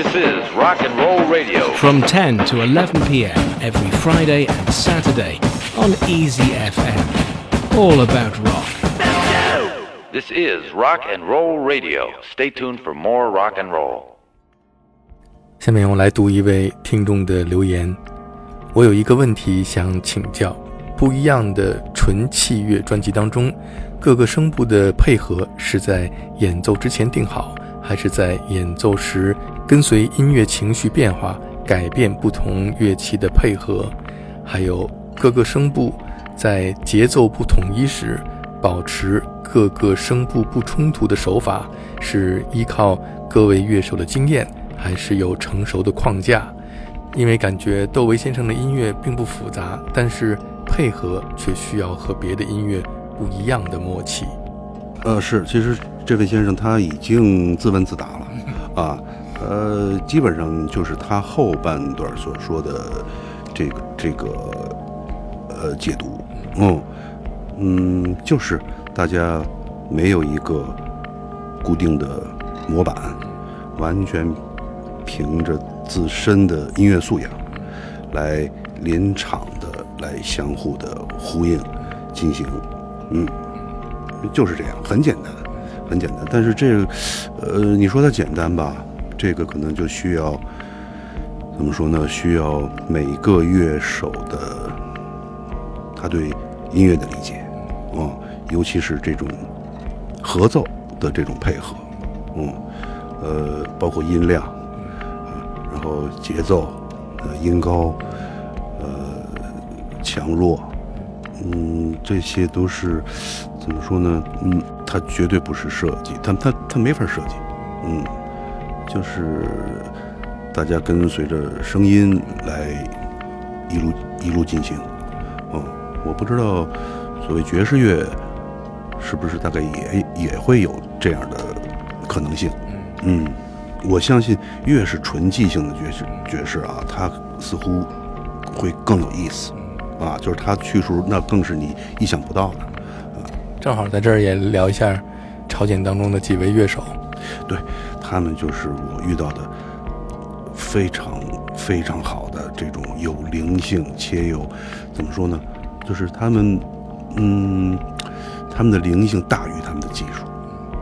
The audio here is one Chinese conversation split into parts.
This is Rock and Roll Radio. from 10 to 11 p.m. every Friday and Saturday on Easy FM. All about rock. This is Rock and Roll Radio. Stay tuned for more rock and roll. 下面我来读一位听众的留言。我有一个问题想请教：不一样的纯器乐专辑当中，各个声部的配合是在演奏之前定好，还是在演奏时跟随音乐情绪变化改变不同乐器的配合？还有各个声部在节奏不统一时，保持各个声部不冲突的手法，是依靠各位乐手的经验，还是有成熟的框架？因为感觉窦唯先生的音乐并不复杂，但是配合却需要和别的音乐不一样的默契。呃，是，其实这位先生他已经自问自答了，啊，呃，基本上就是他后半段所说的这个这个呃解读，嗯嗯，就是大家没有一个固定的模板，完全凭着自身的音乐素养来临场的来相互的呼应进行，嗯。就是这样，很简单，很简单。但是这个，呃，你说它简单吧，这个可能就需要怎么说呢？需要每个乐手的他对音乐的理解，嗯，尤其是这种合奏的这种配合，嗯，呃，包括音量，然后节奏，呃，音高，呃，强弱，嗯，这些都是。怎么说呢？嗯，它绝对不是设计，它它它没法设计，嗯，就是大家跟随着声音来一路一路进行，嗯，我不知道所谓爵士乐是不是大概也也会有这样的可能性，嗯，我相信越是纯即兴的爵士爵士啊，它似乎会更有意思，啊，就是它去处那更是你意想不到的。正好在这儿也聊一下朝鲜当中的几位乐手，对他们就是我遇到的非常非常好的这种有灵性且有怎么说呢？就是他们嗯，他们的灵性大于他们的技术，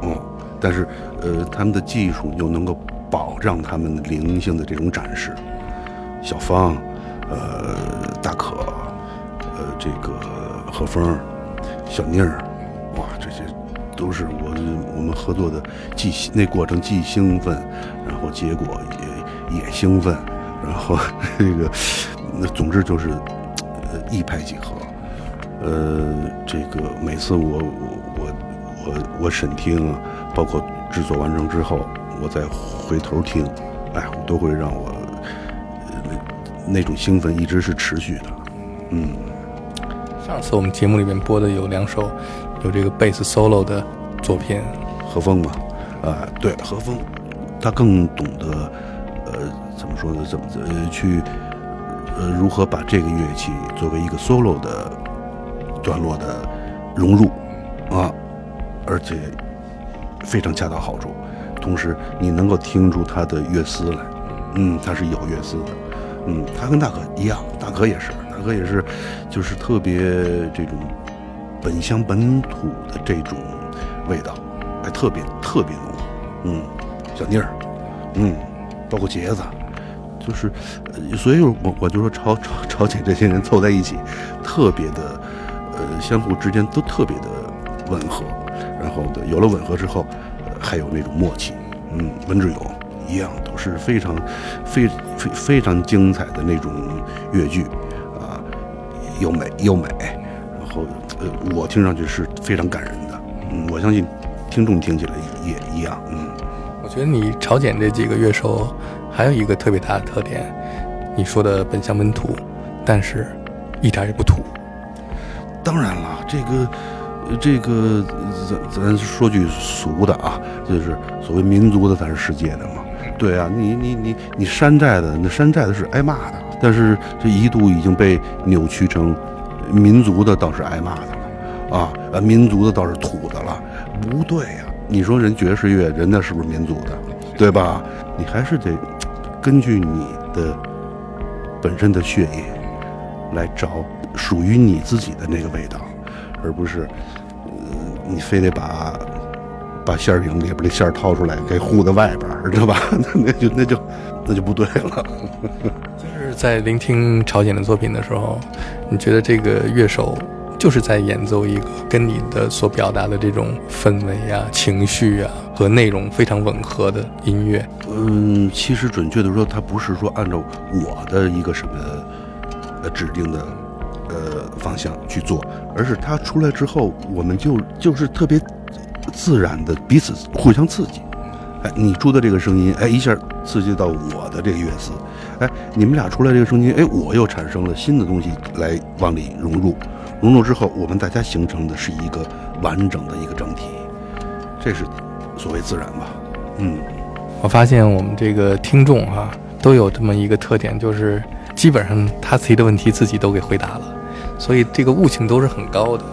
哦，但是呃，他们的技术又能够保障他们灵性的这种展示。小芳，呃，大可，呃，这个何峰，小妮儿。哇，这些都是我我们合作的，既那过程既兴奋，然后结果也也兴奋，然后这个那总之就是呃一拍即合，呃，这个每次我我我我我审听，包括制作完成之后，我再回头听，哎，都会让我那那种兴奋一直是持续的，嗯。上次我们节目里面播的有两首。有这个贝斯 solo 的作品，何峰嘛，啊，对，何峰，他更懂得，呃，怎么说呢？怎么呃去，呃，如何把这个乐器作为一个 solo 的段落的融入。啊，而且非常恰到好处，同时你能够听出他的乐思来，嗯，他是有乐思的，嗯，他跟大可一样，大可也是，大可也是，就是特别这种。本乡本土的这种味道，还特别特别浓，嗯，小妮儿，嗯，包括杰子，就是，所以我我就说朝朝 朝鲜这些人凑在一起，特别的，呃，相互之间都特别的吻合，然后的有了吻合之后，还有那种默契，嗯，文志勇一样都是非常非非非常精彩的那种越剧，啊，又美又美。呃，我听上去是非常感人的，嗯，我相信听众听起来也一样，嗯。我觉得你朝鲜这几个乐手还有一个特别大的特点，你说的本乡本土，但是一点也不土。当然了，这个这个咱咱说句俗的啊，就是所谓民族的才是世界的嘛。对啊，你你你你山寨的，那山寨的是挨骂的，但是这一度已经被扭曲成。民族的倒是挨骂的了，啊，呃，民族的倒是土的了，不对呀！你说人爵士乐，人家是不是民族的，对吧？你还是得根据你的本身的血液来找属于你自己的那个味道，而不是，呃，你非得把把馅儿饼里边的馅儿掏出来给糊在外边，知道吧？那 那就那就那就不对了。就是在聆听朝鲜的作品的时候，你觉得这个乐手就是在演奏一个跟你的所表达的这种氛围啊、情绪啊和内容非常吻合的音乐。嗯，其实准确的说，他不是说按照我的一个什么呃指定的呃方向去做，而是他出来之后，我们就就是特别自然的彼此互相刺激。哎，你出的这个声音，哎，一下刺激到我的这个乐思，哎，你们俩出来这个声音，哎，我又产生了新的东西来往里融入，融入之后，我们大家形成的是一个完整的一个整体，这是所谓自然吧？嗯。我发现我们这个听众哈、都有这么一个特点，就是基本上他自己的问题自己都给回答了，所以这个悟性都是很高的。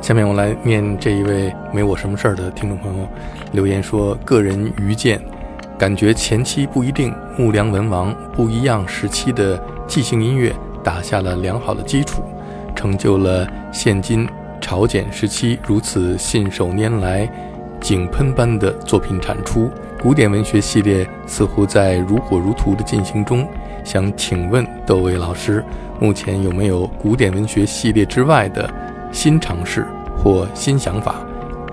下面我来念这一位没我什么事儿的听众朋友留言说：个人愚见，感觉前期不一定木良文王不一样时期的即兴音乐打下了良好的基础，成就了现今朝鲜时期如此信手拈来、井喷般的作品产出。古典文学系列似乎在如火如荼的进行中，想请问窦唯老师，目前有没有古典文学系列之外的新尝试或新想法，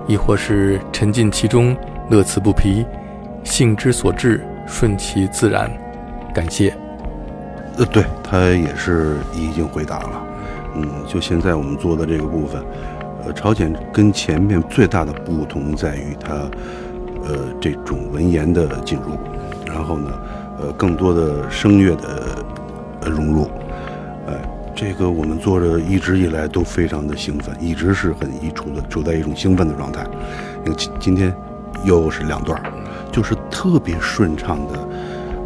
亦或是沉浸其中，乐此不疲，兴之所至，顺其自然？感谢。呃，对他也是已经回答了。嗯，就现在我们做的这个部分，呃，朝鲜跟前面最大的不同在于它，呃，这种文言的进入，然后呢，呃，更多的声乐的融入，这个我们做着一直以来都非常的兴奋，一直是很一处的处在一种兴奋的状态。今今天又是两段，就是特别顺畅的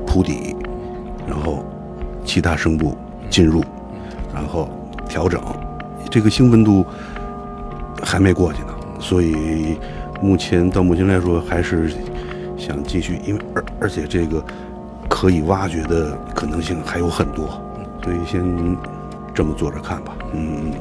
铺底，然后其他声部进入，然后调整，这个兴奋度还没过去呢，所以目前到目前来说还是想继续，因为而而且这个可以挖掘的可能性还有很多，所以先这么做着看吧。嗯，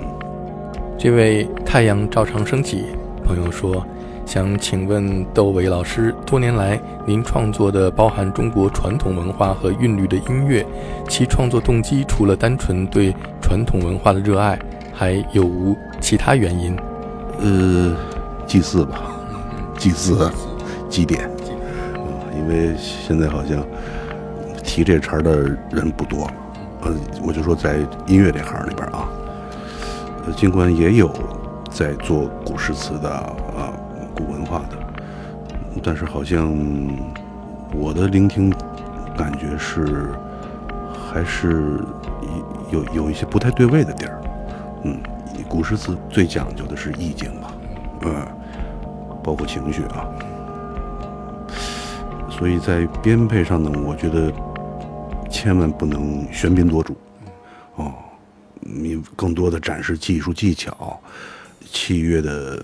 这位太阳照常升起朋友说，想请问窦唯老师，多年来您创作的包含中国传统文化和韵律的音乐，其创作动机除了单纯对传统文化的热爱，还有无其他原因？呃，祭祀吧，祭祀，祭奠，啊，因为现在好像提这茬的人不多，呃，我就说在音乐这行里边啊，呃，尽管也有在做古诗词的啊，古文化的，但是好像我的聆听感觉是还是有有一些不太对位的地儿，嗯，古诗词最讲究的是意境吧，嗯，包括情绪啊，所以在编配上呢，我觉得千万不能喧宾夺主，哦，你更多的展示技术技巧、器乐的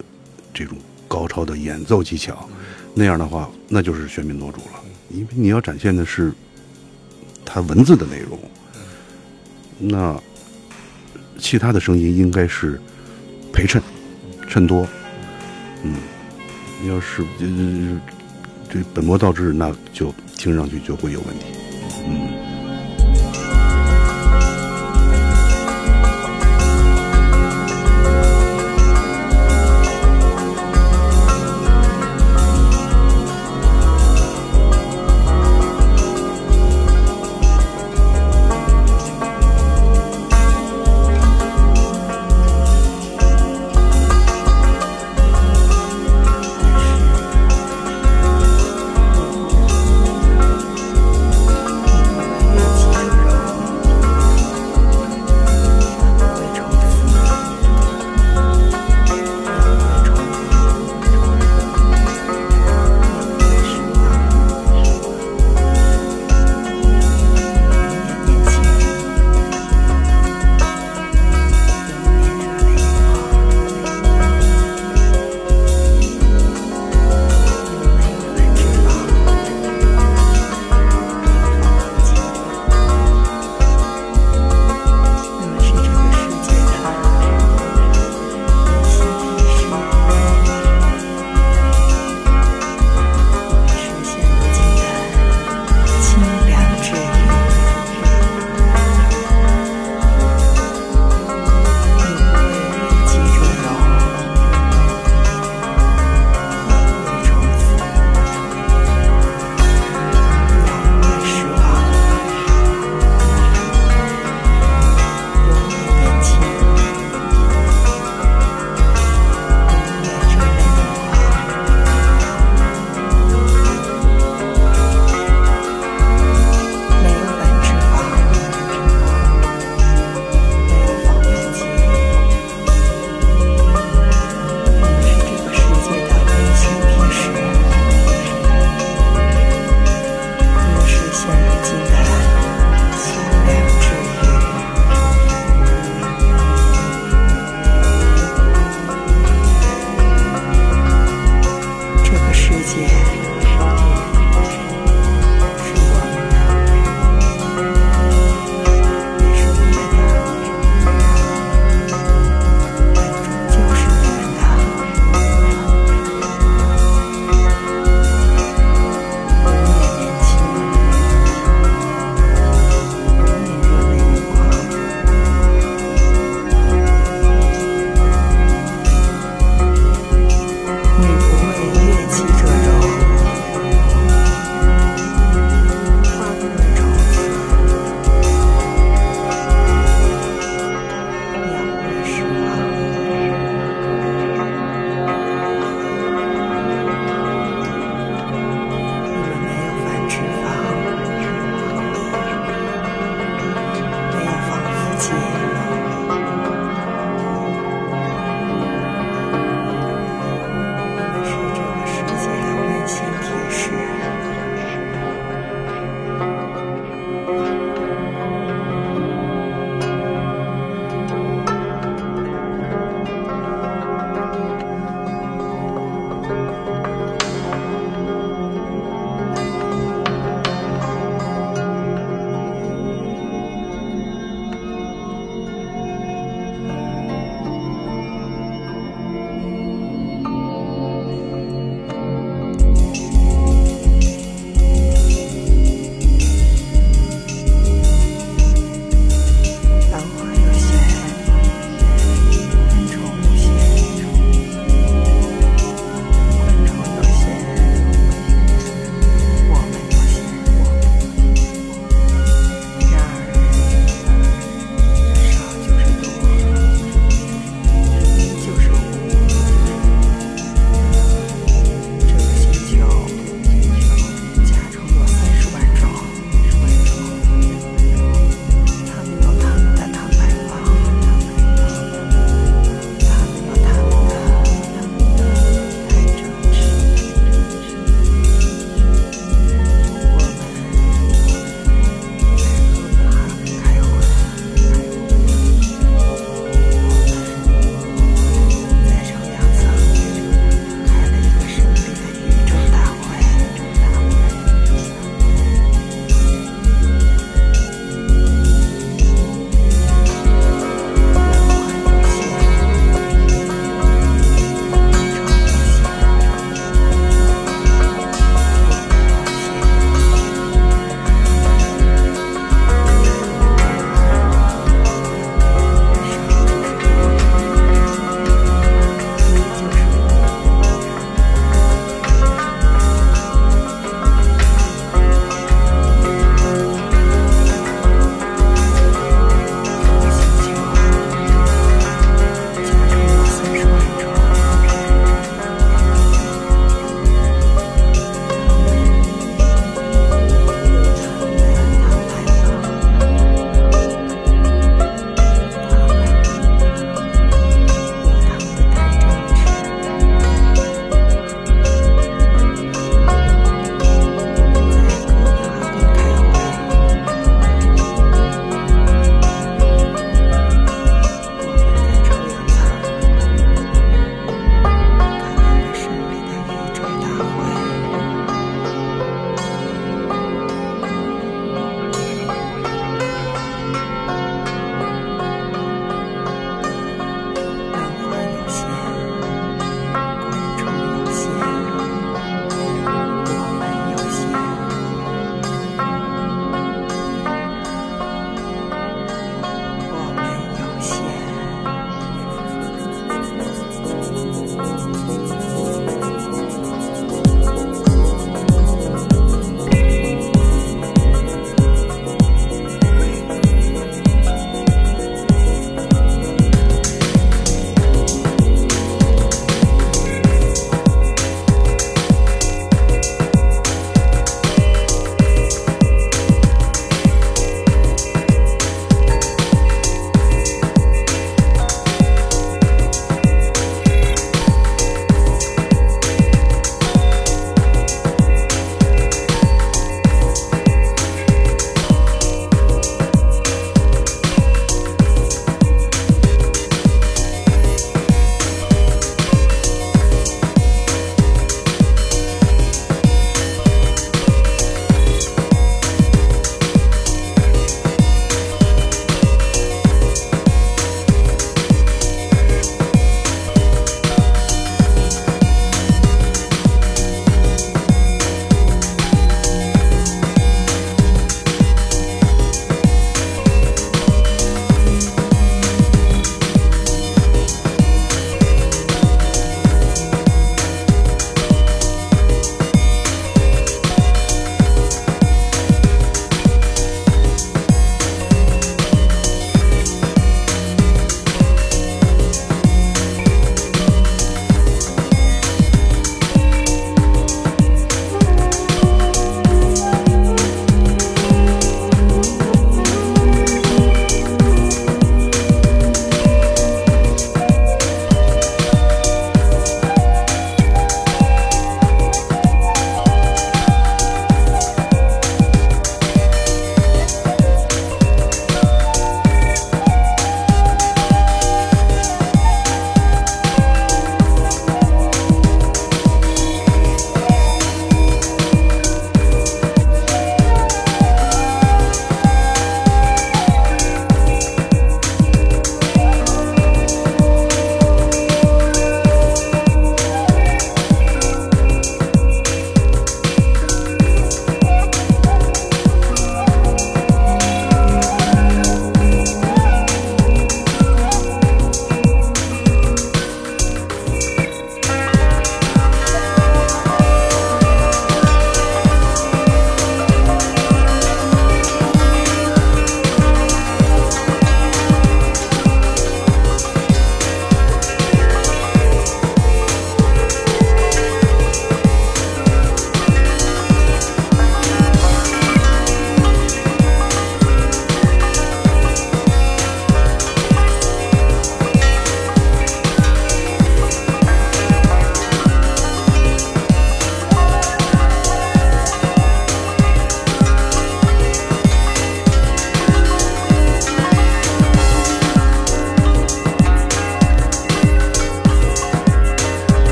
这种高超的演奏技巧，那样的话，那就是喧宾夺主了，因为你要展现的是它文字的内容，那其他的声音应该是陪衬、衬托，嗯，要是这这本末倒置，那就听上去就会有问题，嗯。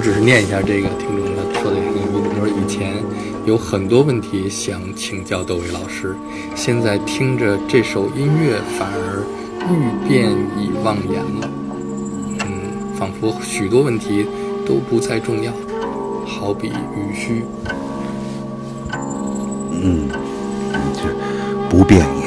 我只是念一下这个听众的说的这个语音，说以前有很多问题想请教窦唯老师，现在听着这首音乐反而欲辨已忘言了。嗯，仿佛许多问题都不再重要，好比雨虚。嗯，这不变。